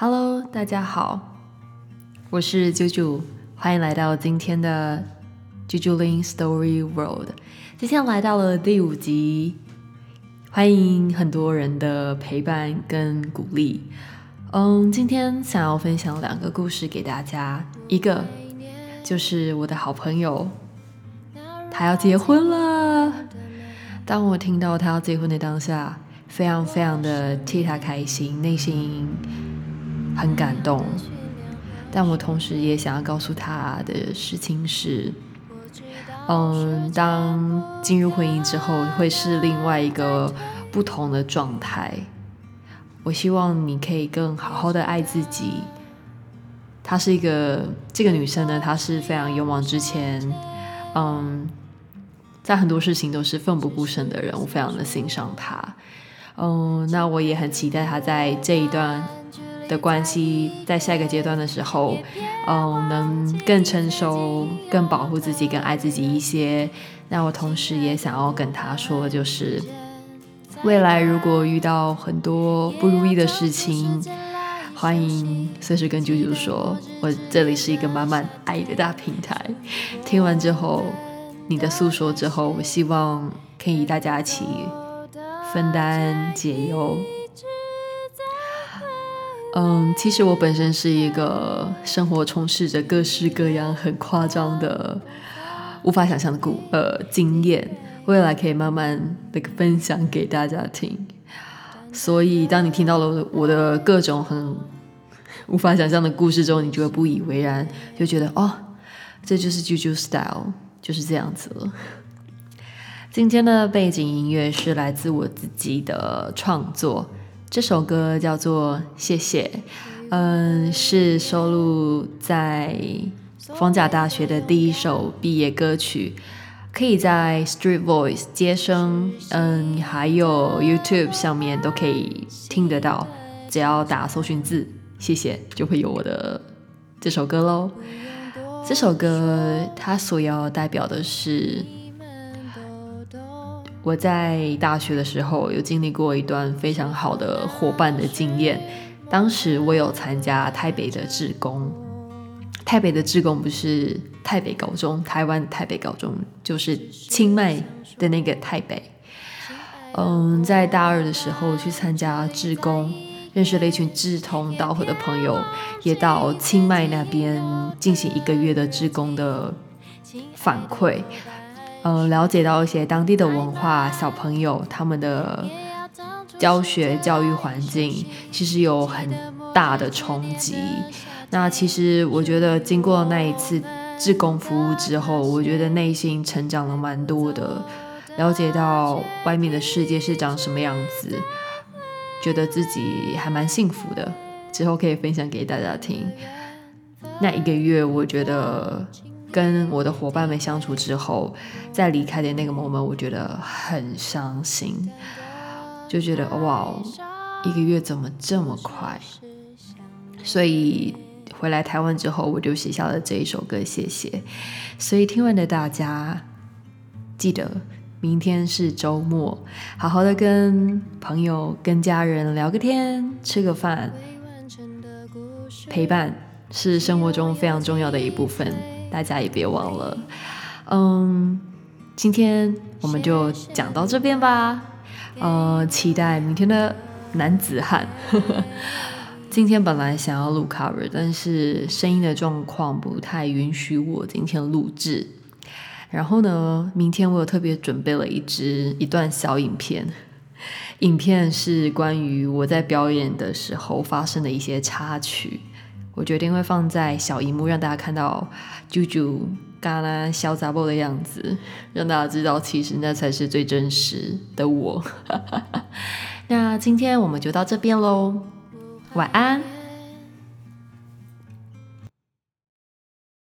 Hello，大家好，我是啾啾，欢迎来到今天的啾啾林 Story World。今天来到了第五集，欢迎很多人的陪伴跟鼓励。嗯，今天想要分享两个故事给大家，一个就是我的好朋友，他要结婚了。当我听到他要结婚的当下，非常非常的替他开心，内心。很感动，但我同时也想要告诉他的事情是，嗯，当进入婚姻之后，会是另外一个不同的状态。我希望你可以更好好的爱自己。她是一个这个女生呢，她是非常勇往直前，嗯，在很多事情都是奋不顾身的人，我非常的欣赏她。嗯，那我也很期待她在这一段。的关系在下一个阶段的时候，嗯，能更成熟、更保护自己、更爱自己一些。那我同时也想要跟他说，就是未来如果遇到很多不如意的事情，欢迎随时跟啾啾说，我这里是一个满满爱的大平台。听完之后，你的诉说之后，我希望可以大家一起分担解忧。嗯，其实我本身是一个生活充斥着各式各样很夸张的、无法想象的故呃经验，未来可以慢慢的分享给大家听。所以，当你听到了我的各种很无法想象的故事之后，你就会不以为然，就觉得哦，这就是 JoJo Style，就是这样子了。今天的背景音乐是来自我自己的创作。这首歌叫做《谢谢》，嗯，是收录在逢甲大学的第一首毕业歌曲，可以在 Street Voice 接生，嗯，还有 YouTube 上面都可以听得到，只要打搜寻字“谢谢”就会有我的这首歌喽。这首歌它所要代表的是。我在大学的时候有经历过一段非常好的伙伴的经验。当时我有参加台北的志工，台北的志工不是台北高中，台湾台北高中就是清迈的那个台北。嗯，在大二的时候去参加志工，认识了一群志同道合的朋友，也到清迈那边进行一个月的志工的反馈。嗯，了解到一些当地的文化，小朋友他们的教学教育环境其实有很大的冲击。那其实我觉得经过那一次志工服务之后，我觉得内心成长了蛮多的，了解到外面的世界是长什么样子，觉得自己还蛮幸福的。之后可以分享给大家听。那一个月，我觉得。跟我的伙伴们相处之后，在离开的那个 moment，我觉得很伤心，就觉得哇，一个月怎么这么快？所以回来台湾之后，我就写下了这一首歌，谢谢。所以听完的大家，记得明天是周末，好好的跟朋友、跟家人聊个天，吃个饭，陪伴是生活中非常重要的一部分。大家也别忘了，嗯，今天我们就讲到这边吧。呃，期待明天的男子汉。今天本来想要录 cover，但是声音的状况不太允许我今天录制。然后呢，明天我有特别准备了一支一段小影片，影片是关于我在表演的时候发生的一些插曲。我决定会放在小荧幕，让大家看到啾啾嘎啦潇洒波的样子，让大家知道其实那才是最真实的我。那今天我们就到这边喽，晚安。